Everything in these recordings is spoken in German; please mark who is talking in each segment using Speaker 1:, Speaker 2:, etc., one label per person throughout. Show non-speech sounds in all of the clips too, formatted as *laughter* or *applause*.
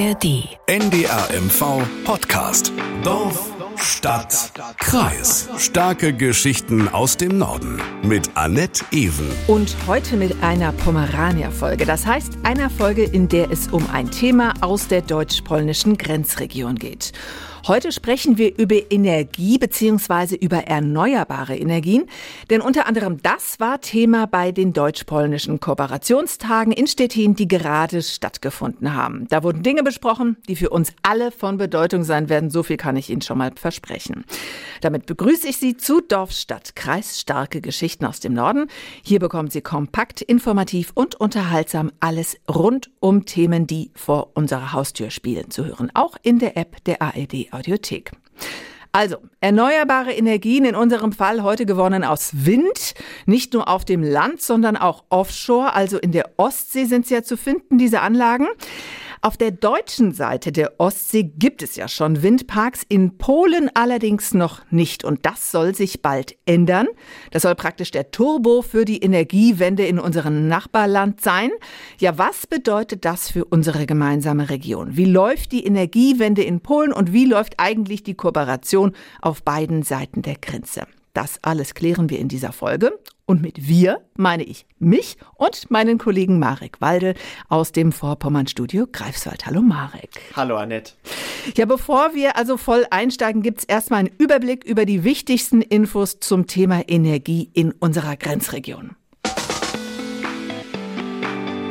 Speaker 1: ARD. NDRMV Podcast. Dorf, Stadt, Kreis. Starke Geschichten aus dem Norden. Mit Annette Ewen.
Speaker 2: Und heute mit einer Pomerania-Folge. Das heißt, einer Folge, in der es um ein Thema aus der deutsch-polnischen Grenzregion geht. Heute sprechen wir über Energie bzw. über erneuerbare Energien, denn unter anderem das war Thema bei den deutsch-polnischen Kooperationstagen in Stettin, die gerade stattgefunden haben. Da wurden Dinge besprochen, die für uns alle von Bedeutung sein werden, so viel kann ich Ihnen schon mal versprechen. Damit begrüße ich Sie zu Dorfstadt, Kreis starke Geschichten aus dem Norden. Hier bekommen Sie kompakt, informativ und unterhaltsam alles rund um Themen, die vor unserer Haustür spielen, zu hören, auch in der App der ARD Audiothek. Also, erneuerbare Energien, in unserem Fall heute gewonnen aus Wind, nicht nur auf dem Land, sondern auch offshore, also in der Ostsee sind sie ja zu finden, diese Anlagen. Auf der deutschen Seite der Ostsee gibt es ja schon Windparks, in Polen allerdings noch nicht. Und das soll sich bald ändern. Das soll praktisch der Turbo für die Energiewende in unserem Nachbarland sein. Ja, was bedeutet das für unsere gemeinsame Region? Wie läuft die Energiewende in Polen und wie läuft eigentlich die Kooperation auf beiden Seiten der Grenze? Das alles klären wir in dieser Folge. Und mit wir meine ich mich und meinen Kollegen Marek Walde aus dem Vorpommern-Studio Greifswald. Hallo Marek.
Speaker 3: Hallo Annette.
Speaker 2: Ja, bevor wir also voll einsteigen, gibt es erstmal einen Überblick über die wichtigsten Infos zum Thema Energie in unserer Grenzregion.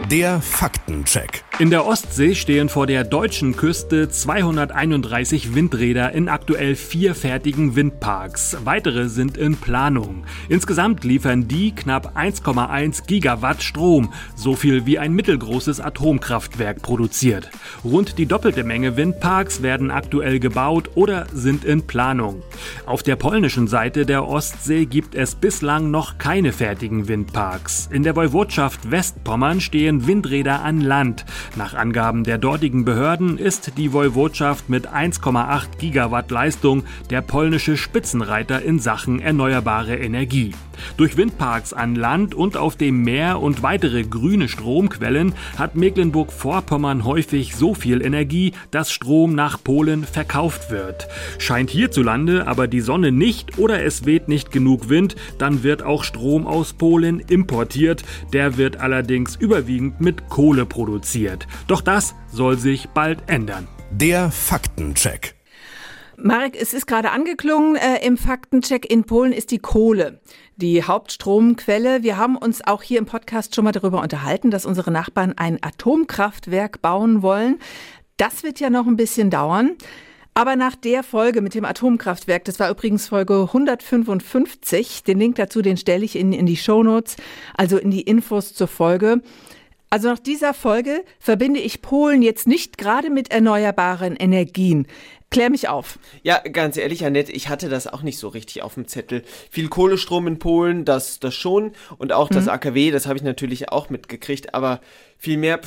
Speaker 1: Der Faktencheck.
Speaker 4: In der Ostsee stehen vor der deutschen Küste 231 Windräder in aktuell vier fertigen Windparks. Weitere sind in Planung. Insgesamt liefern die knapp 1,1 Gigawatt Strom, so viel wie ein mittelgroßes Atomkraftwerk produziert. Rund die doppelte Menge Windparks werden aktuell gebaut oder sind in Planung. Auf der polnischen Seite der Ostsee gibt es bislang noch keine fertigen Windparks. In der Woiwodschaft Westpommern stehen Windräder an Land. Nach Angaben der dortigen Behörden ist die Woiwodschaft mit 1,8 Gigawatt Leistung der polnische Spitzenreiter in Sachen erneuerbare Energie. Durch Windparks an Land und auf dem Meer und weitere grüne Stromquellen hat Mecklenburg-Vorpommern häufig so viel Energie, dass Strom nach Polen verkauft wird. Scheint hierzulande aber die Sonne nicht oder es weht nicht genug Wind, dann wird auch Strom aus Polen importiert. Der wird allerdings überwiegend mit Kohle produziert. Doch das soll sich bald ändern.
Speaker 1: Der Faktencheck.
Speaker 2: Marek, es ist gerade angeklungen, äh, im Faktencheck in Polen ist die Kohle die Hauptstromquelle. Wir haben uns auch hier im Podcast schon mal darüber unterhalten, dass unsere Nachbarn ein Atomkraftwerk bauen wollen. Das wird ja noch ein bisschen dauern. Aber nach der Folge mit dem Atomkraftwerk, das war übrigens Folge 155, den Link dazu, den stelle ich in, in die Shownotes, also in die Infos zur Folge. Also nach dieser Folge verbinde ich Polen jetzt nicht gerade mit erneuerbaren Energien. Klär mich auf.
Speaker 3: Ja, ganz ehrlich, Annette, ich hatte das auch nicht so richtig auf dem Zettel. Viel Kohlestrom in Polen, das, das schon. Und auch das mhm. AKW, das habe ich natürlich auch mitgekriegt. Aber viel mehr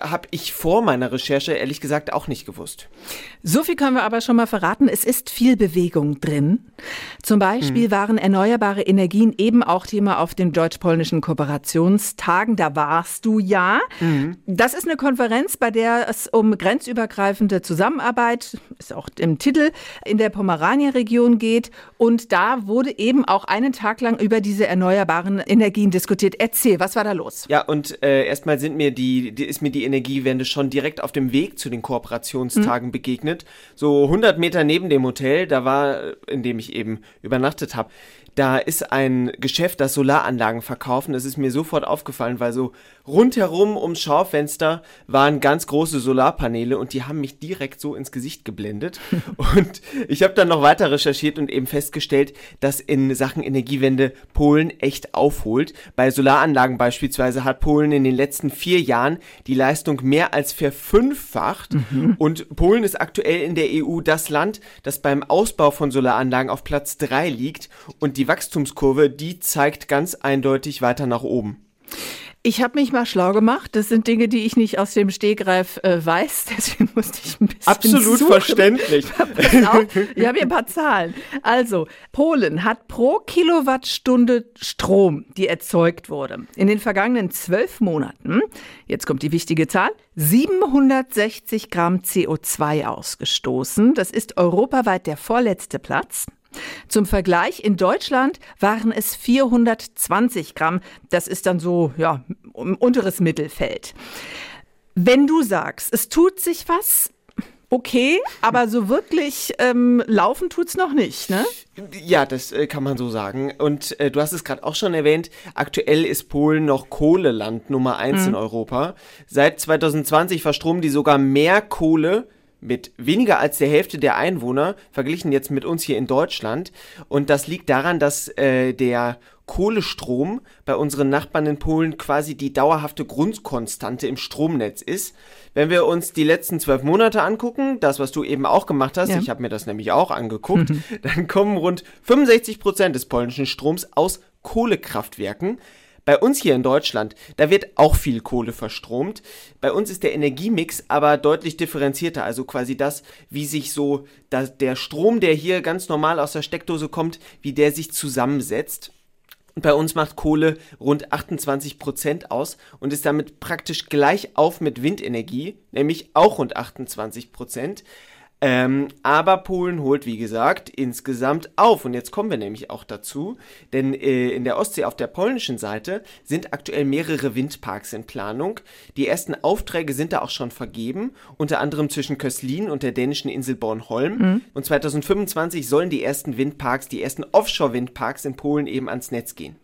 Speaker 3: habe ich vor meiner Recherche ehrlich gesagt auch nicht gewusst.
Speaker 2: So viel können wir aber schon mal verraten. Es ist viel Bewegung drin. Zum Beispiel mhm. waren erneuerbare Energien eben auch Thema auf den deutsch-polnischen Kooperationstagen. Da warst du ja. Mhm. Das ist eine Konferenz, bei der es um grenzübergreifende Zusammenarbeit, ist auch im Titel, in der Pomerania-Region geht. Und da wurde eben auch einen Tag lang über diese erneuerbaren Energien diskutiert. Erzähl, was war da los?
Speaker 3: Ja, und äh, erstmal sind mir die, die, ist mir die Energiewende schon direkt auf dem Weg zu den Kooperationstagen mhm. begegnet. So 100 Meter neben dem Hotel, da war, in dem ich eben übernachtet habe, da ist ein Geschäft, das Solaranlagen verkaufen. Das ist mir sofort aufgefallen, weil so rundherum ums Schaufenster waren ganz große Solarpaneele und die haben mich direkt so ins Gesicht geblendet. *laughs* und ich habe dann noch weiter recherchiert und eben festgestellt, dass in Sachen Energiewende Polen echt aufholt. Bei Solaranlagen beispielsweise hat Polen in den letzten vier Jahren die Leistung mehr als verfünffacht. Mhm. Und Polen ist aktuell in der EU das Land, das beim Ausbau von Solaranlagen auf Platz drei liegt. Und die Wachstumskurve, die zeigt ganz eindeutig weiter nach oben.
Speaker 2: Ich habe mich mal schlau gemacht. Das sind Dinge, die ich nicht aus dem Stegreif äh, weiß. *laughs* Deswegen musste ich ein bisschen.
Speaker 3: Absolut
Speaker 2: suchen.
Speaker 3: verständlich. *laughs*
Speaker 2: ich habe hier ein paar Zahlen. Also, Polen hat pro Kilowattstunde Strom, die erzeugt wurde, in den vergangenen zwölf Monaten, jetzt kommt die wichtige Zahl, 760 Gramm CO2 ausgestoßen. Das ist europaweit der vorletzte Platz. Zum Vergleich, in Deutschland waren es 420 Gramm. Das ist dann so, ja, unteres Mittelfeld. Wenn du sagst, es tut sich was, okay, aber so wirklich ähm, laufen tut's noch nicht, ne?
Speaker 3: Ja, das äh, kann man so sagen. Und äh, du hast es gerade auch schon erwähnt, aktuell ist Polen noch Kohleland Nummer eins
Speaker 2: Mhm.
Speaker 3: in Europa. Seit 2020 verstromen die sogar mehr Kohle mit weniger als der Hälfte der Einwohner, verglichen jetzt mit uns hier in Deutschland. Und das liegt daran, dass äh, der Kohlestrom bei unseren Nachbarn in Polen quasi die dauerhafte Grundkonstante im Stromnetz ist. Wenn wir uns die letzten zwölf Monate angucken, das, was du eben auch gemacht hast,
Speaker 2: Ja.
Speaker 3: ich habe mir das nämlich auch angeguckt, *laughs* dann kommen rund 65 Prozent des polnischen Stroms aus Kohlekraftwerken. Bei uns hier in Deutschland, da wird auch viel Kohle verstromt. Bei uns ist der Energiemix aber deutlich differenzierter. Also quasi das, wie sich so der Strom, der hier ganz normal aus der Steckdose kommt, wie der sich zusammensetzt. Und bei uns macht Kohle rund 28 Prozent aus und ist damit praktisch gleich auf mit Windenergie, nämlich auch rund 28 Prozent. Ähm, aber Polen holt, wie gesagt, insgesamt auf. Und jetzt kommen wir nämlich auch dazu, denn äh, in der Ostsee auf der polnischen Seite sind aktuell mehrere Windparks in Planung. Die ersten Aufträge sind da auch schon vergeben, unter anderem zwischen Köslin und der dänischen Insel Bornholm. Und 2025 sollen die ersten Windparks, die ersten Offshore-Windparks in Polen eben ans Netz gehen.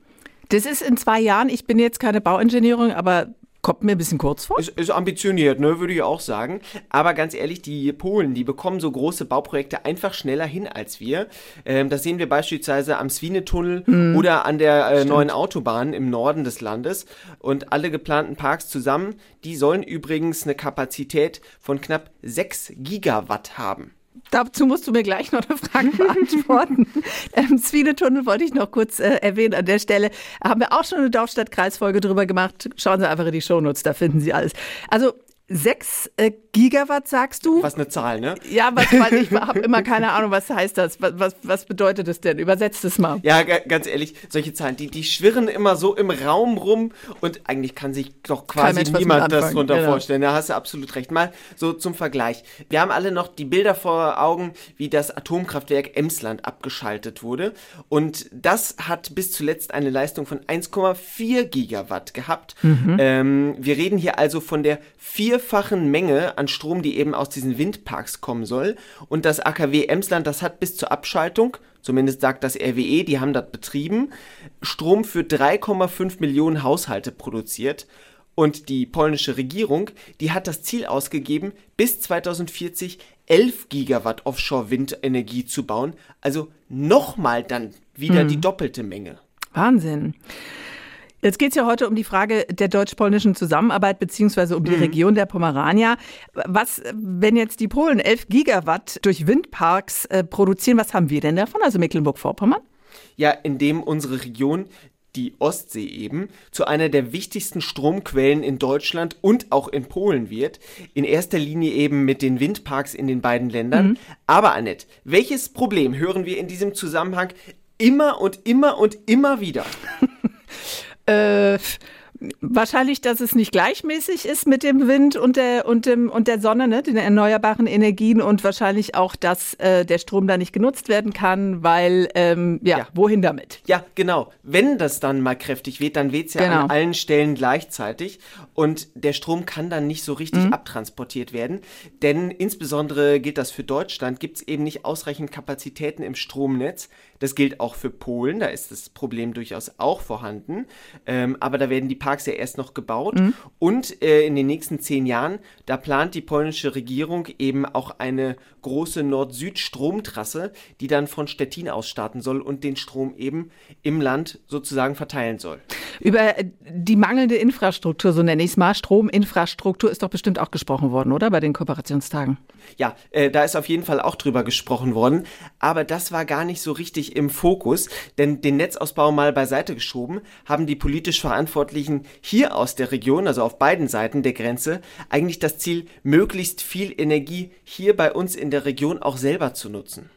Speaker 2: Das ist in zwei Jahren, ich bin jetzt keine Bauingenieurin, aber kommt mir ein bisschen kurz vor.
Speaker 3: Ist, ist ambitioniert, ne, würde ich auch sagen. Aber ganz ehrlich, die Polen, die bekommen so große Bauprojekte einfach schneller hin als wir. Ähm, das sehen wir beispielsweise am Swine-Tunnel oder an der äh, neuen Autobahn im Norden des Landes. Und alle geplanten Parks zusammen, die sollen übrigens eine Kapazität von knapp 6 Gigawatt haben.
Speaker 2: Dazu musst du mir gleich noch eine Frage *laughs* beantworten. ähm, Zwiele-Tunnel wollte ich noch kurz äh, erwähnen an der Stelle. Haben wir auch schon eine Dorfstadt-Kreisfolge drüber gemacht. Schauen Sie einfach in die Shownotes, da finden Sie alles. Also sechs äh, Gigawatt sagst du?
Speaker 3: Was eine Zahl, ne?
Speaker 2: Ja, was, weil ich *laughs* habe immer keine Ahnung, was heißt das? Was, was, was bedeutet das denn? Übersetzt es mal.
Speaker 3: Ja, ga- ganz ehrlich, solche Zahlen, die, die schwirren immer so im Raum rum und eigentlich kann sich doch quasi niemand das drunter
Speaker 2: genau.
Speaker 3: vorstellen. Da hast du absolut recht. Mal so zum Vergleich. Wir haben alle noch die Bilder vor Augen, wie das Atomkraftwerk Emsland abgeschaltet wurde. Und das hat bis zuletzt eine Leistung von 1,4 Gigawatt gehabt.
Speaker 2: Mhm.
Speaker 3: Ähm, wir reden hier also von der vierfachen Menge an Strom, die eben aus diesen Windparks kommen soll. Und das AKW Emsland, das hat bis zur Abschaltung, zumindest sagt das RWE, die haben das betrieben, Strom für 3,5 Millionen Haushalte produziert. Und die polnische Regierung, die hat das Ziel ausgegeben, bis 2040 11 Gigawatt Offshore-Windenergie zu bauen. Also nochmal dann wieder die doppelte Menge.
Speaker 2: Wahnsinn. Jetzt geht es ja heute um die Frage der deutsch-polnischen Zusammenarbeit beziehungsweise um die Region der Pomerania. Was, wenn jetzt die Polen 11 Gigawatt durch Windparks äh, produzieren, was haben wir denn davon, also Mecklenburg-Vorpommern?
Speaker 3: Ja, indem unsere Region, die Ostsee eben, zu einer der wichtigsten Stromquellen in Deutschland und auch in Polen wird. In erster Linie eben mit den Windparks in den beiden Ländern. Aber Annette, welches Problem hören wir in diesem Zusammenhang immer und immer und immer wieder? *laughs*
Speaker 2: Äh, wahrscheinlich, dass es nicht gleichmäßig ist mit dem Wind und der, und dem, und der Sonne, ne, den erneuerbaren Energien und wahrscheinlich auch, dass äh, der Strom da nicht genutzt werden kann, weil, ähm, ja,
Speaker 3: Ja.
Speaker 2: wohin damit?
Speaker 3: Ja, genau. Wenn das dann mal kräftig weht, dann weht es ja
Speaker 2: Genau.
Speaker 3: an allen Stellen gleichzeitig und der Strom kann dann nicht so richtig abtransportiert werden. Denn insbesondere gilt das für Deutschland, gibt es eben nicht ausreichend Kapazitäten im Stromnetz. Das gilt auch für Polen, da ist das Problem durchaus auch vorhanden. Ähm, aber da werden die Parks ja erst noch gebaut. Und äh, in den nächsten zehn Jahren, da plant die polnische Regierung eben auch eine große Nord-Süd-Stromtrasse, die dann von Stettin aus starten soll und den Strom eben im Land sozusagen verteilen soll.
Speaker 2: Über die mangelnde Infrastruktur, so nenne ich es mal, Strominfrastruktur ist doch bestimmt auch gesprochen worden, oder? Bei den Kooperationstagen.
Speaker 3: Ja, äh, da ist auf jeden Fall auch drüber gesprochen worden, aber das war gar nicht so richtig im Fokus, denn den Netzausbau mal beiseite geschoben haben die politisch Verantwortlichen hier aus der Region, also auf beiden Seiten der Grenze, eigentlich das Ziel, möglichst viel Energie hier bei uns in der Region auch selber zu nutzen.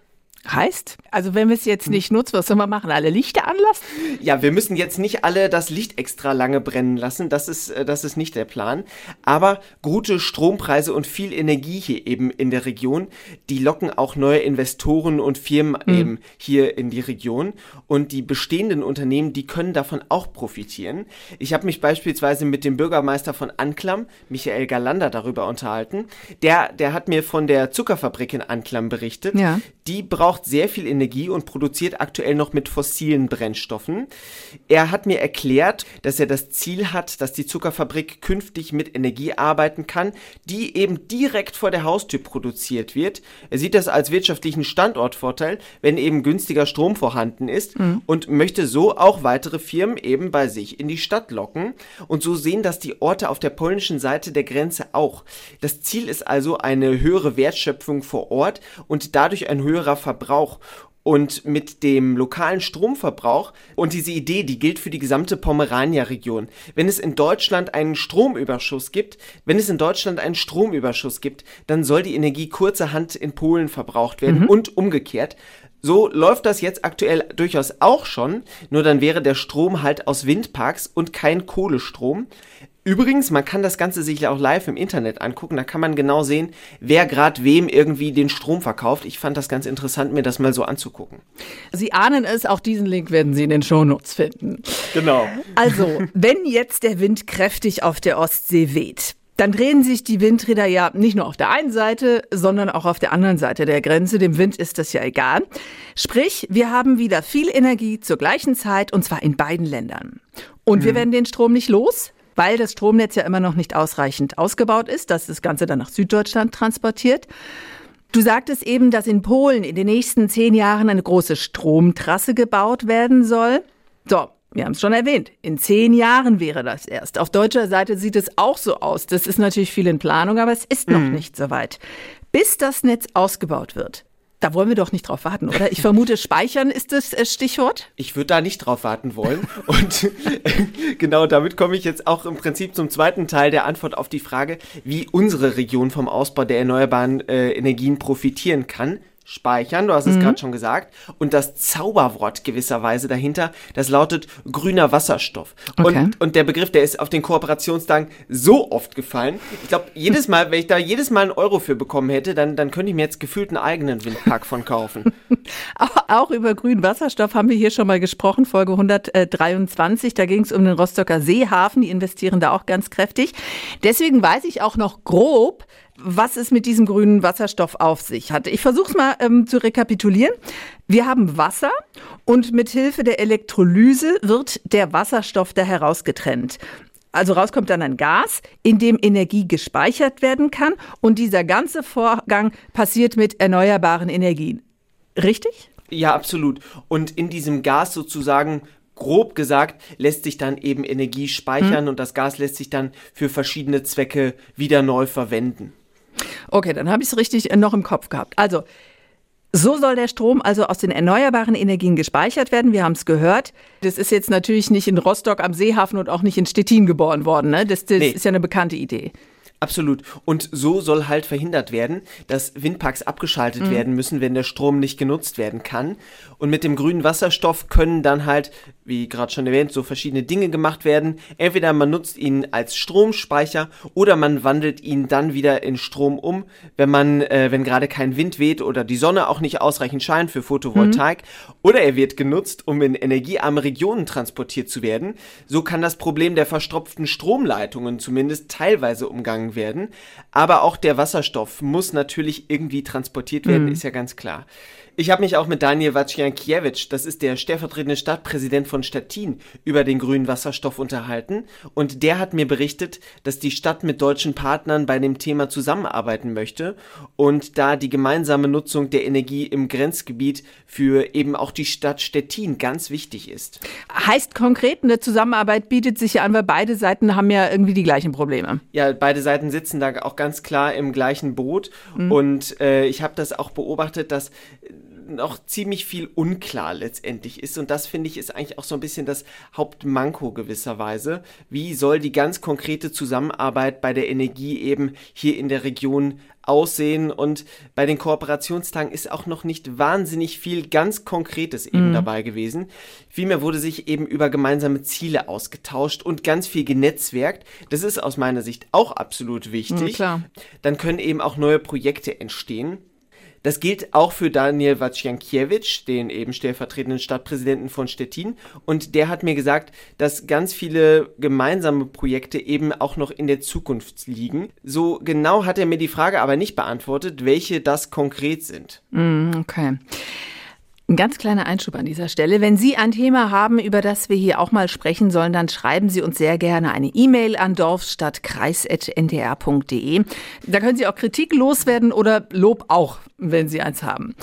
Speaker 2: Heißt, also wenn wir es jetzt nicht nutzen, was sollen wir machen? Alle Lichter anlassen?
Speaker 3: Ja, wir müssen jetzt nicht alle das Licht extra lange brennen lassen. Das ist, äh, das ist nicht der Plan. Aber gute Strompreise und viel Energie hier eben in der Region, die locken auch neue Investoren und Firmen mhm. eben hier in die Region. Und die bestehenden Unternehmen, die können davon auch profitieren. Ich habe mich beispielsweise mit dem Bürgermeister von Anklam, Michael Galander, darüber unterhalten. Der, der hat mir von der Zuckerfabrik in Anklam berichtet. Ja. Die braucht verbraucht sehr viel Energie und produziert aktuell noch mit fossilen Brennstoffen. Er hat mir erklärt, dass er das Ziel hat, dass die Zuckerfabrik künftig mit Energie arbeiten kann, die eben direkt vor der Haustür produziert wird. Er sieht das als wirtschaftlichen Standortvorteil, wenn eben günstiger Strom vorhanden ist mhm. und möchte so auch weitere Firmen eben bei sich in die Stadt locken. Und so sehen das die Orte auf der polnischen Seite der Grenze auch. Das Ziel ist also eine höhere Wertschöpfung vor Ort und dadurch ein höherer Verbrauch Verbrauch und mit dem lokalen Stromverbrauch und diese Idee, die gilt für die gesamte Pomerania-Region. Wenn es in Deutschland einen Stromüberschuss gibt, wenn es in Deutschland einen Stromüberschuss gibt, dann soll die Energie kurzerhand in Polen verbraucht werden mhm. und umgekehrt. So läuft das jetzt aktuell durchaus auch schon, nur dann wäre der Strom halt aus Windparks und kein Kohlestrom. Übrigens, man kann das Ganze sich auch live im Internet angucken. Da kann man genau sehen, wer gerade wem irgendwie den Strom verkauft. Ich fand das ganz interessant, mir das mal so anzugucken.
Speaker 2: Sie ahnen es, auch diesen Link werden Sie in den Shownotes finden.
Speaker 3: Genau.
Speaker 2: Also, wenn jetzt der Wind kräftig auf der Ostsee weht, dann drehen sich die Windräder ja nicht nur auf der einen Seite, sondern auch auf der anderen Seite der Grenze. Dem Wind ist das ja egal. Sprich, wir haben wieder viel Energie zur gleichen Zeit und zwar in beiden Ländern. Und mhm. wir werden den Strom nicht los, weil das Stromnetz ja immer noch nicht ausreichend ausgebaut ist, dass das Ganze dann nach Süddeutschland transportiert. Du sagtest eben, dass in Polen in den nächsten zehn Jahren eine große Stromtrasse gebaut werden soll. So, wir haben es schon erwähnt. In zehn Jahren wäre das erst. Auf deutscher Seite sieht es auch so aus. Das ist natürlich viel in Planung, aber es ist noch mhm. nicht so weit. Bis das Netz ausgebaut wird, da wollen wir doch nicht drauf warten, oder? Ich vermute, *laughs* speichern ist das äh, Stichwort.
Speaker 3: Ich würde da nicht drauf warten wollen. Und *laughs* genau damit komme ich jetzt auch im Prinzip zum zweiten Teil der Antwort auf die Frage, wie unsere Region vom Ausbau der erneuerbaren äh, Energien profitieren kann speichern, du hast es mhm. gerade schon gesagt. Und das Zauberwort gewisserweise dahinter, das lautet grüner Wasserstoff. Okay. Und, und der Begriff, der ist auf den Kooperationstagen so oft gefallen. Ich glaube, jedes Mal, wenn ich da jedes Mal einen Euro für bekommen hätte, dann, dann könnte ich mir jetzt gefühlt einen eigenen Windpark von kaufen. *laughs*
Speaker 2: auch, auch über grünen Wasserstoff haben wir hier schon mal gesprochen, Folge 123. Da ging es um den Rostocker Seehafen. Die investieren da auch ganz kräftig. Deswegen weiß ich auch noch grob, was es mit diesem grünen Wasserstoff auf sich hat. Ich versuche es mal ähm, zu rekapitulieren. Wir haben Wasser und mit Hilfe der Elektrolyse wird der Wasserstoff da herausgetrennt. Also rauskommt dann ein Gas, in dem Energie gespeichert werden kann und dieser ganze Vorgang passiert mit erneuerbaren Energien. Richtig?
Speaker 3: Ja, absolut. Und in diesem Gas sozusagen grob gesagt, lässt sich dann eben Energie speichern hm. und das Gas lässt sich dann für verschiedene Zwecke wieder neu verwenden.
Speaker 2: Okay, dann habe ich es richtig noch im Kopf gehabt. Also, so soll der Strom also aus den erneuerbaren Energien gespeichert werden. Wir haben es gehört. Das ist jetzt natürlich nicht in Rostock am Seehafen und auch nicht in Stettin geboren worden. Ne? Das, das nee. ist ja eine bekannte Idee.
Speaker 3: Absolut. Und so soll halt verhindert werden, dass Windparks abgeschaltet mhm. werden müssen, wenn der Strom nicht genutzt werden kann. Und mit dem grünen Wasserstoff können dann halt, wie gerade schon erwähnt, so verschiedene Dinge gemacht werden. Entweder man nutzt ihn als Stromspeicher oder man wandelt ihn dann wieder in Strom um, wenn man, äh, wenn gerade kein Wind weht oder die Sonne auch nicht ausreichend scheint für Photovoltaik. Mhm. Oder er wird genutzt, um in energiearme Regionen transportiert zu werden. So kann das Problem der verstopften Stromleitungen zumindest teilweise umgangen gegangen werden. Aber auch der Wasserstoff muss natürlich irgendwie transportiert werden, mhm. ist ja ganz klar. Ich habe mich auch mit Daniel Wacjankiewicz, das ist der stellvertretende Stadtpräsident von Stettin, über den grünen Wasserstoff unterhalten. Und der hat mir berichtet, dass die Stadt mit deutschen Partnern bei dem Thema zusammenarbeiten möchte und da die gemeinsame Nutzung der Energie im Grenzgebiet für eben auch die Stadt Stettin ganz wichtig ist.
Speaker 2: Heißt konkret, eine Zusammenarbeit bietet sich ja an, weil beide Seiten haben ja irgendwie die gleichen Probleme.
Speaker 3: Ja, beide Seiten sitzen da auch ganz klar im gleichen Boot. Mhm. Und äh, ich habe das auch beobachtet, dass noch ziemlich viel unklar letztendlich ist. Und das finde ich ist eigentlich auch so ein bisschen das Hauptmanko gewisserweise. Wie soll die ganz konkrete Zusammenarbeit bei der Energie eben hier in der Region aussehen. Und bei den Kooperationstagen ist auch noch nicht wahnsinnig viel ganz Konkretes eben mhm. dabei gewesen. Vielmehr wurde sich eben über gemeinsame Ziele ausgetauscht und ganz viel genetzwerkt. Das ist aus meiner Sicht auch absolut wichtig.
Speaker 2: Mhm,
Speaker 3: Dann können eben auch neue Projekte entstehen. Das gilt auch für Daniel Waciankiewicz, den eben stellvertretenden Stadtpräsidenten von Stettin. Und der hat mir gesagt, dass ganz viele gemeinsame Projekte eben auch noch in der Zukunft liegen. So genau hat er mir die Frage aber nicht beantwortet, welche das konkret sind.
Speaker 2: Mm, okay. Ein ganz kleiner Einschub an dieser Stelle. Wenn Sie ein Thema haben, über das wir hier auch mal sprechen sollen, dann schreiben Sie uns sehr gerne eine E-Mail an dorfstadtkreis.ndr.de. Da können Sie auch Kritik loswerden oder Lob auch, wenn Sie eins haben.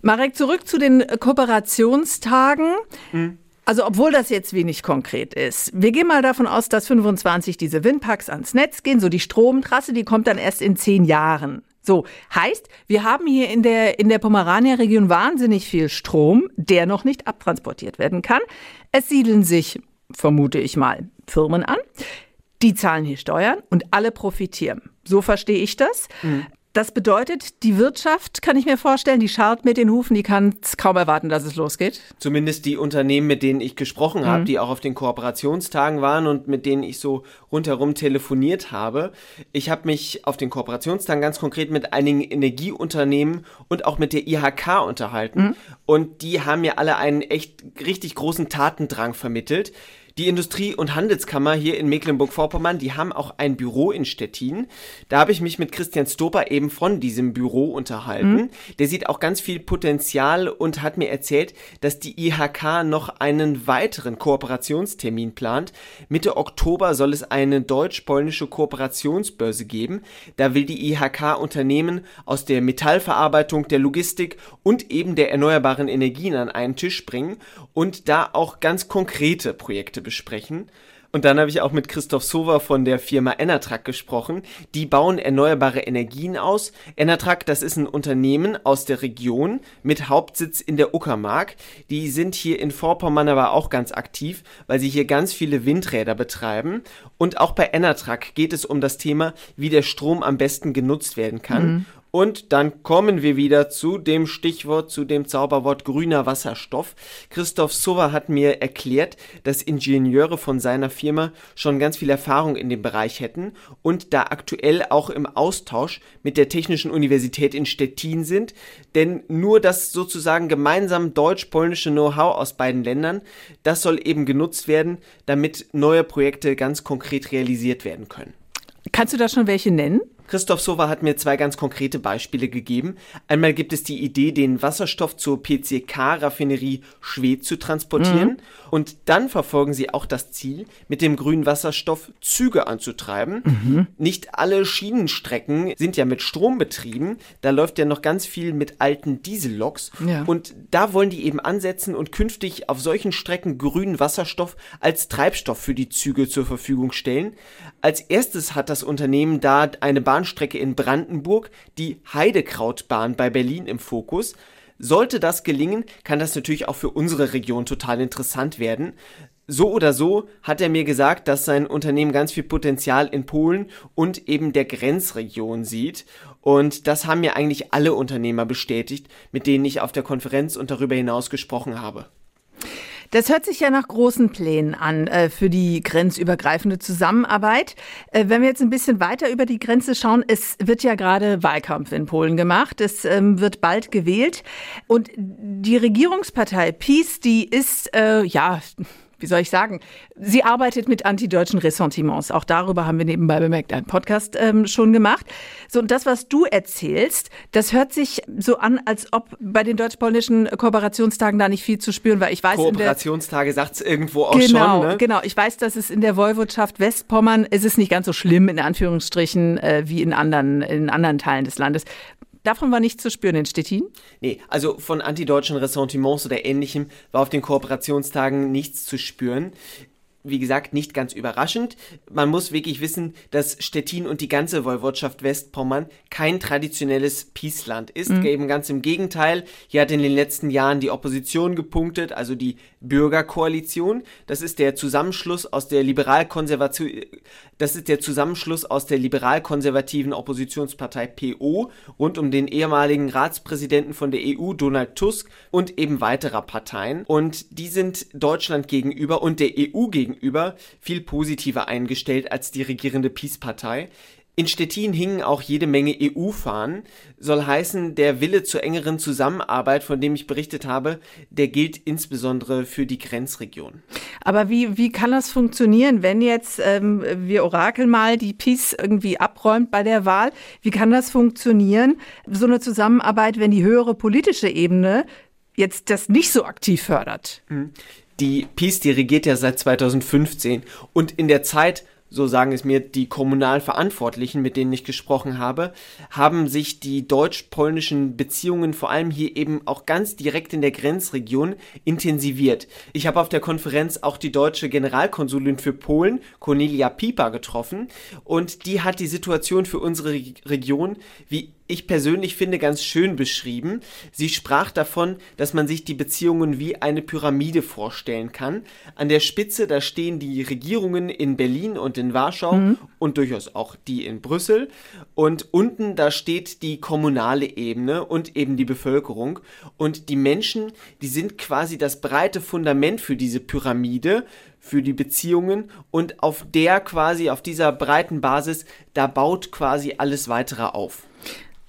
Speaker 2: Marek, zurück zu den Kooperationstagen. Mhm. Also obwohl das jetzt wenig konkret ist. Wir gehen mal davon aus, dass 25 diese Windparks ans Netz gehen. So die Stromtrasse, die kommt dann erst in zehn Jahren. So, heißt, wir haben hier in der, in der Pomerania-Region wahnsinnig viel Strom, der noch nicht abtransportiert werden kann. Es siedeln sich, vermute ich mal, Firmen an. Die zahlen hier Steuern und alle profitieren. So verstehe ich das. Mhm. Das bedeutet, die Wirtschaft, kann ich mir vorstellen, die scharrt mit den Hufen, die kann es kaum erwarten, dass es losgeht.
Speaker 3: Zumindest die Unternehmen, mit denen ich gesprochen habe, mhm. die auch auf den Kooperationstagen waren und mit denen ich so rundherum telefoniert habe. Ich habe mich auf den Kooperationstagen ganz konkret mit einigen Energieunternehmen und auch mit der IHK unterhalten. Mhm. Und die haben mir alle einen echt richtig großen Tatendrang vermittelt. Die Industrie- und Handelskammer hier in Mecklenburg-Vorpommern, die haben auch ein Büro in Stettin. Da habe ich mich mit Christian Stoper eben von diesem Büro unterhalten. Mhm. Der sieht auch ganz viel Potenzial und hat mir erzählt, dass die IHK noch einen weiteren Kooperationstermin plant. Mitte Oktober soll es eine deutsch-polnische Kooperationsbörse geben. Da will die IHK Unternehmen aus der Metallverarbeitung, der Logistik und eben der erneuerbaren Energien an einen Tisch bringen und da auch ganz konkrete Projekte besprechen. Und dann habe ich auch mit Christoph Sova von der Firma Enertrack gesprochen. Die bauen erneuerbare Energien aus. Enertrack, das ist ein Unternehmen aus der Region mit Hauptsitz in der Uckermark. Die sind hier in Vorpommern aber auch ganz aktiv, weil sie hier ganz viele Windräder betreiben. Und auch bei Enertrack geht es um das Thema, wie der Strom am besten genutzt werden kann. Mhm. Und dann kommen wir wieder zu dem Stichwort, zu dem Zauberwort grüner Wasserstoff. Christoph Sowa hat mir erklärt, dass Ingenieure von seiner Firma schon ganz viel Erfahrung in dem Bereich hätten und da aktuell auch im Austausch mit der Technischen Universität in Stettin sind. Denn nur das sozusagen gemeinsam deutsch-polnische Know-how aus beiden Ländern, das soll eben genutzt werden, damit neue Projekte ganz konkret realisiert werden können.
Speaker 2: Kannst du da schon welche nennen?
Speaker 3: Christoph Sova hat mir zwei ganz konkrete Beispiele gegeben. Einmal gibt es die Idee, den Wasserstoff zur PCK-Raffinerie Schwedt zu transportieren. Mhm. Und dann verfolgen sie auch das Ziel, mit dem grünen Wasserstoff Züge anzutreiben. Mhm. Nicht alle Schienenstrecken sind ja mit Strom betrieben. Da läuft ja noch ganz viel mit alten Dieselloks. Ja. Und da wollen die eben ansetzen und künftig auf solchen Strecken grünen Wasserstoff als Treibstoff für die Züge zur Verfügung stellen. Als erstes hat das Unternehmen da eine Bahn Bahnstrecke in Brandenburg, die Heidekrautbahn bei Berlin im Fokus. Sollte das gelingen, kann das natürlich auch für unsere Region total interessant werden. So oder so hat er mir gesagt, dass sein Unternehmen ganz viel Potenzial in Polen und eben der Grenzregion sieht. Und das haben mir eigentlich alle Unternehmer bestätigt, mit denen ich auf der Konferenz und darüber hinaus gesprochen habe.
Speaker 2: Das hört sich ja nach großen Plänen an äh, für die grenzübergreifende Zusammenarbeit. Äh, wenn wir jetzt ein bisschen weiter über die Grenze schauen, es wird ja gerade Wahlkampf in Polen gemacht. Es ähm, wird bald gewählt. Und die Regierungspartei PiS, die ist, äh, ja, wie soll ich sagen, sie arbeitet mit antideutschen Ressentiments. Auch darüber haben wir nebenbei bemerkt einen Podcast ähm, schon gemacht. So, und das, was du erzählst, das hört sich so an, als ob bei den deutsch-polnischen Kooperationstagen da nicht viel zu spüren war. Ich weiß,
Speaker 3: Kooperationstage sagt es irgendwo auch
Speaker 2: genau,
Speaker 3: schon. Ne?
Speaker 2: Genau, ich weiß, dass es in der Woiwodschaft Westpommern, ist es nicht ganz so schlimm, in Anführungsstrichen, äh, wie in anderen, in anderen Teilen des Landes. Davon war nichts zu spüren in Stettin?
Speaker 3: Nee, also von antideutschen Ressentiments oder ähnlichem war auf den Kooperationstagen nichts zu spüren. Wie gesagt, nicht ganz überraschend. Man muss wirklich wissen, dass Stettin und die ganze Woiwodschaft Westpommern kein traditionelles Peaceland ist. Mhm. Eben ganz im Gegenteil. Hier hat in den letzten Jahren die Opposition gepunktet, also die Bürgerkoalition. Das ist der Zusammenschluss aus der liberal-konservativen, das ist der Zusammenschluss aus der liberal-konservativen Oppositionspartei PO rund um den ehemaligen Ratspräsidenten von der EU, Donald Tusk, und eben weiterer Parteien. Und die sind Deutschland gegenüber und der EU gegenüber viel positiver eingestellt als die regierende Peace-Partei. In Stettin hingen auch jede Menge EU-Fahnen. Soll heißen, der Wille zur engeren Zusammenarbeit, von dem ich berichtet habe, der gilt insbesondere für die Grenzregion.
Speaker 2: Aber wie, wie kann das funktionieren, wenn jetzt ähm, wir Orakel mal die Peace irgendwie abräumt bei der Wahl? Wie kann das funktionieren, so eine Zusammenarbeit, wenn die höhere politische Ebene jetzt das nicht so aktiv fördert?
Speaker 3: Die Peace, die regiert ja seit 2015 und in der Zeit so sagen es mir die kommunal Verantwortlichen, mit denen ich gesprochen habe, haben sich die deutsch-polnischen Beziehungen vor allem hier eben auch ganz direkt in der Grenzregion intensiviert. Ich habe auf der Konferenz auch die deutsche Generalkonsulin für Polen, Cornelia Pieper, getroffen und die hat die Situation für unsere Region wie ich persönlich finde, ganz schön beschrieben. Sie sprach davon, dass man sich die Beziehungen wie eine Pyramide vorstellen kann. An der Spitze, da stehen die Regierungen in Berlin und in Warschau mhm. und durchaus auch die in Brüssel. Und unten, da steht die kommunale Ebene und eben die Bevölkerung. Und die Menschen, die sind quasi das breite Fundament für diese Pyramide für die Beziehungen und auf der quasi, auf dieser breiten Basis, da baut quasi alles weitere auf.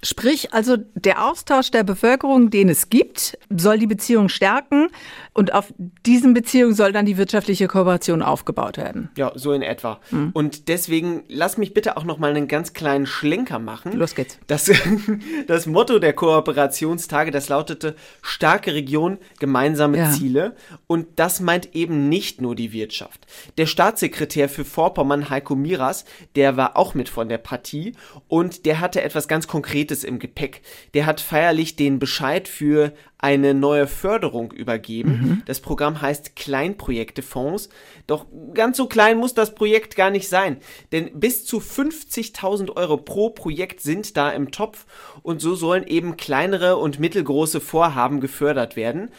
Speaker 2: Sprich, also der Austausch der Bevölkerung, den es gibt, soll die Beziehung stärken und auf diesen Beziehungen soll dann die wirtschaftliche Kooperation aufgebaut werden.
Speaker 3: Ja, so in etwa. Mhm. Und deswegen lass mich bitte auch noch mal einen ganz kleinen Schlenker machen.
Speaker 2: Los geht's.
Speaker 3: Das, *laughs* das Motto der Kooperationstage, das lautete starke Region, gemeinsame ja. Ziele. Und das meint eben nicht nur die Wirtschaft. Der Staatssekretär für Vorpommern, Heiko Miras, der war auch mit von der Partie und der hatte etwas ganz Konkretes Konkretes im Gepäck. Der hat feierlich den Bescheid für eine neue Förderung übergeben. Mhm. Das Programm heißt Kleinprojektefonds. Doch ganz so klein muss das Projekt gar nicht sein. Denn bis zu 50.000 Euro pro Projekt sind da im Topf und so sollen eben kleinere und mittelgroße Vorhaben gefördert werden.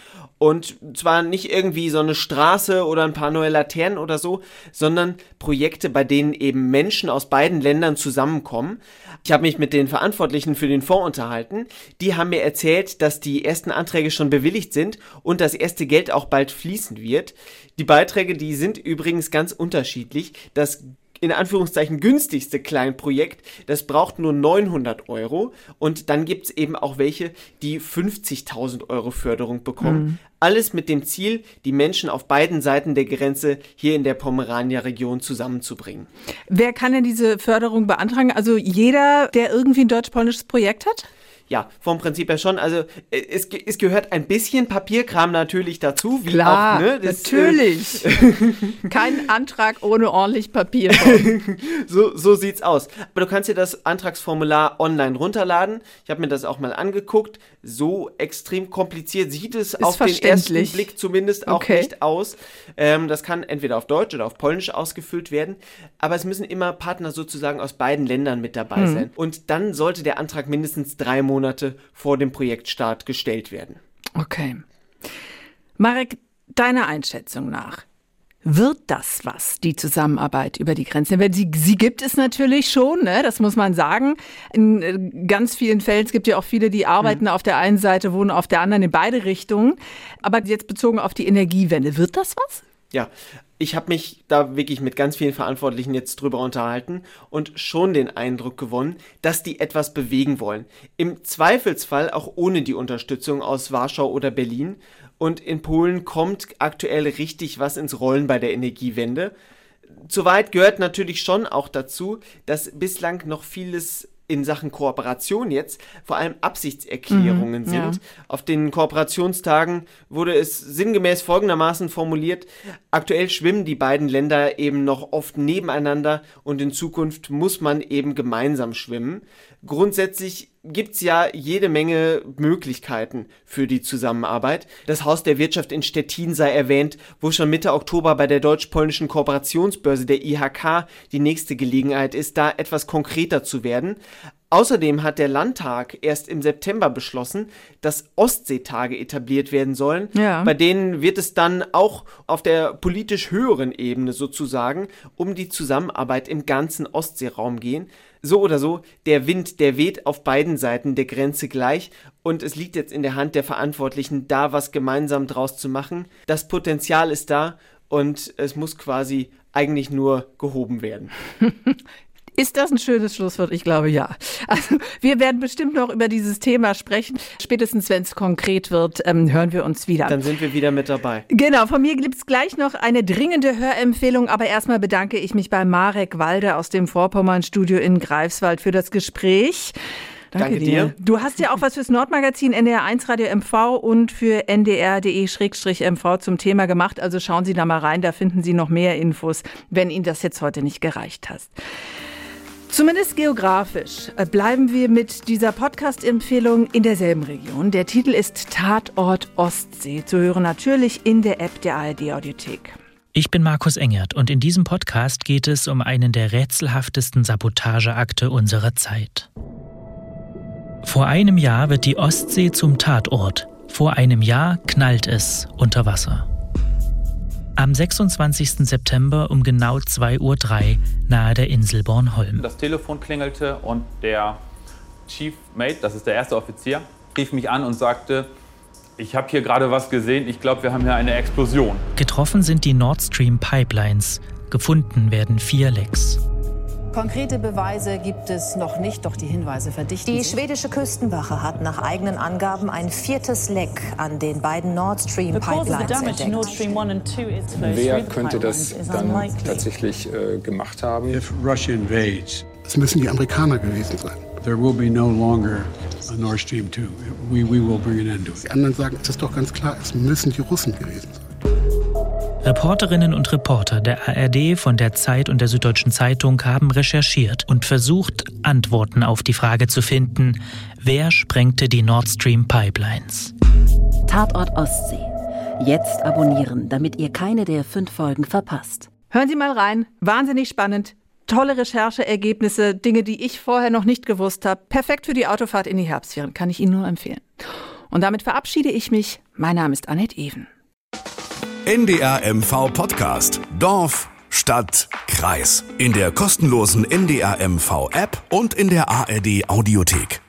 Speaker 3: Und zwar nicht irgendwie so eine Straße oder ein paar neue Laternen oder so, sondern Projekte, bei denen eben Menschen aus beiden Ländern zusammenkommen. Ich habe mich mit den Verantwortlichen für den Fonds unterhalten. Die haben mir erzählt, dass die ersten Anträge schon bewilligt sind und das erste Geld auch bald fließen wird. Die Beiträge, die sind übrigens ganz unterschiedlich. Das in Anführungszeichen günstigste Kleinprojekt, das braucht nur 900 Euro und dann gibt's eben auch welche, die 50.000 Euro Förderung bekommen. Mhm. Alles mit dem Ziel, die Menschen auf beiden Seiten der Grenze hier in der Pomerania-Region zusammenzubringen.
Speaker 2: Wer kann denn diese Förderung beantragen? Also jeder, der irgendwie ein deutsch-polnisches Projekt hat?
Speaker 3: Ja, vom Prinzip her schon. Also äh, es, es gehört ein bisschen Papierkram natürlich dazu.
Speaker 2: Wie Klar, auch, ne? das, natürlich. Äh, *laughs* Kein Antrag ohne ordentlich Papier. *laughs*
Speaker 3: so, so sieht's aus. Aber du kannst dir das Antragsformular online runterladen. Ich habe mir das auch mal angeguckt. So extrem kompliziert sieht es Ist auf den ersten Blick zumindest auch okay. nicht aus. Ähm, das kann entweder auf Deutsch oder auf Polnisch ausgefüllt werden. Aber es müssen immer Partner sozusagen aus beiden Ländern mit dabei hm. sein. Und dann sollte der Antrag mindestens drei Monate Monate vor dem Projektstart gestellt werden.
Speaker 2: Okay. Marek, deiner Einschätzung nach, wird das was, die Zusammenarbeit über die Grenzen? Sie, sie gibt es natürlich schon, ne? das muss man sagen. In äh, ganz vielen Fällen, es gibt ja auch viele, die arbeiten mhm. auf der einen Seite, wohnen auf der anderen in beide Richtungen. Aber jetzt bezogen auf die Energiewende, wird das was?
Speaker 3: Ja, ich habe mich da wirklich mit ganz vielen Verantwortlichen jetzt drüber unterhalten und schon den Eindruck gewonnen, dass die etwas bewegen wollen. Im Zweifelsfall auch ohne die Unterstützung aus Warschau oder Berlin. Und in Polen kommt aktuell richtig was ins Rollen bei der Energiewende. Soweit gehört natürlich schon auch dazu, dass bislang noch vieles in Sachen Kooperation jetzt vor allem Absichtserklärungen mhm, sind. Ja. Auf den Kooperationstagen wurde es sinngemäß folgendermaßen formuliert, aktuell schwimmen die beiden Länder eben noch oft nebeneinander und in Zukunft muss man eben gemeinsam schwimmen. Grundsätzlich gibt's ja jede Menge Möglichkeiten für die Zusammenarbeit. Das Haus der Wirtschaft in Stettin sei erwähnt, wo schon Mitte Oktober bei der deutsch-polnischen Kooperationsbörse der IHK die nächste Gelegenheit ist, da etwas konkreter zu werden. Außerdem hat der Landtag erst im September beschlossen, dass Ostseetage etabliert werden sollen. Ja. Bei denen wird es dann auch auf der politisch höheren Ebene sozusagen um die Zusammenarbeit im ganzen Ostseeraum gehen. So oder so, der Wind, der weht auf beiden Seiten der Grenze gleich und es liegt jetzt in der Hand der Verantwortlichen, da was gemeinsam draus zu machen. Das Potenzial ist da und es muss quasi eigentlich nur gehoben werden. *laughs*
Speaker 2: Ist das ein schönes Schlusswort? Ich glaube ja. Also wir werden bestimmt noch über dieses Thema sprechen. Spätestens, wenn es konkret wird, ähm, hören wir uns wieder.
Speaker 3: Dann sind wir wieder mit dabei.
Speaker 2: Genau, von mir gibt es gleich noch eine dringende Hörempfehlung, aber erstmal bedanke ich mich bei Marek Walde aus dem Vorpommern-Studio in Greifswald für das Gespräch. Danke, Danke dir. dir. Du hast ja auch was fürs Nordmagazin NDR1 Radio MV und für ndr.de-mv zum Thema gemacht. Also schauen Sie da mal rein, da finden Sie noch mehr Infos, wenn Ihnen das jetzt heute nicht gereicht hat. Zumindest geografisch äh, bleiben wir mit dieser Podcast-Empfehlung in derselben Region. Der Titel ist Tatort Ostsee, zu hören natürlich in der App der ARD-Audiothek.
Speaker 5: Ich bin Markus Engert und in diesem Podcast geht es um einen der rätselhaftesten Sabotageakte unserer Zeit. Vor einem Jahr wird die Ostsee zum Tatort. Vor einem Jahr knallt es unter Wasser. Am 26. September um genau 2.03 Uhr nahe der Insel Bornholm.
Speaker 6: Das Telefon klingelte und der Chief Mate, das ist der erste Offizier, rief mich an und sagte, ich habe hier gerade was gesehen, ich glaube, wir haben hier eine Explosion.
Speaker 5: Getroffen sind die Nord Stream Pipelines, gefunden werden vier Lecks.
Speaker 7: Konkrete Beweise gibt es noch nicht, doch die Hinweise verdichten
Speaker 8: Die schwedische Küstenwache hat nach eigenen Angaben ein viertes Leck an den beiden Nord Stream Pipelines entdeckt.
Speaker 9: Wer könnte das dann tatsächlich äh, gemacht haben?
Speaker 10: If Russia invades,
Speaker 11: es müssen die Amerikaner gewesen sein.
Speaker 10: There will be no longer a Nord Stream 2. We, we will bring an end to it.
Speaker 11: Die anderen sagen, es ist doch ganz klar, es müssen die Russen gewesen sein.
Speaker 5: Reporterinnen und Reporter der ARD, von der Zeit und der Süddeutschen Zeitung haben recherchiert und versucht, Antworten auf die Frage zu finden, wer sprengte die Nord Stream Pipelines?
Speaker 12: Tatort Ostsee. Jetzt abonnieren, damit ihr keine der fünf Folgen verpasst.
Speaker 2: Hören Sie mal rein. Wahnsinnig spannend. Tolle Rechercheergebnisse, Dinge, die ich vorher noch nicht gewusst habe. Perfekt für die Autofahrt in die Herbstferien, kann ich Ihnen nur empfehlen. Und damit verabschiede ich mich. Mein Name ist Annette Even.
Speaker 1: NDR MV Podcast. Dorf, Stadt, Kreis. In der kostenlosen NDR MV App und in der ARD Audiothek.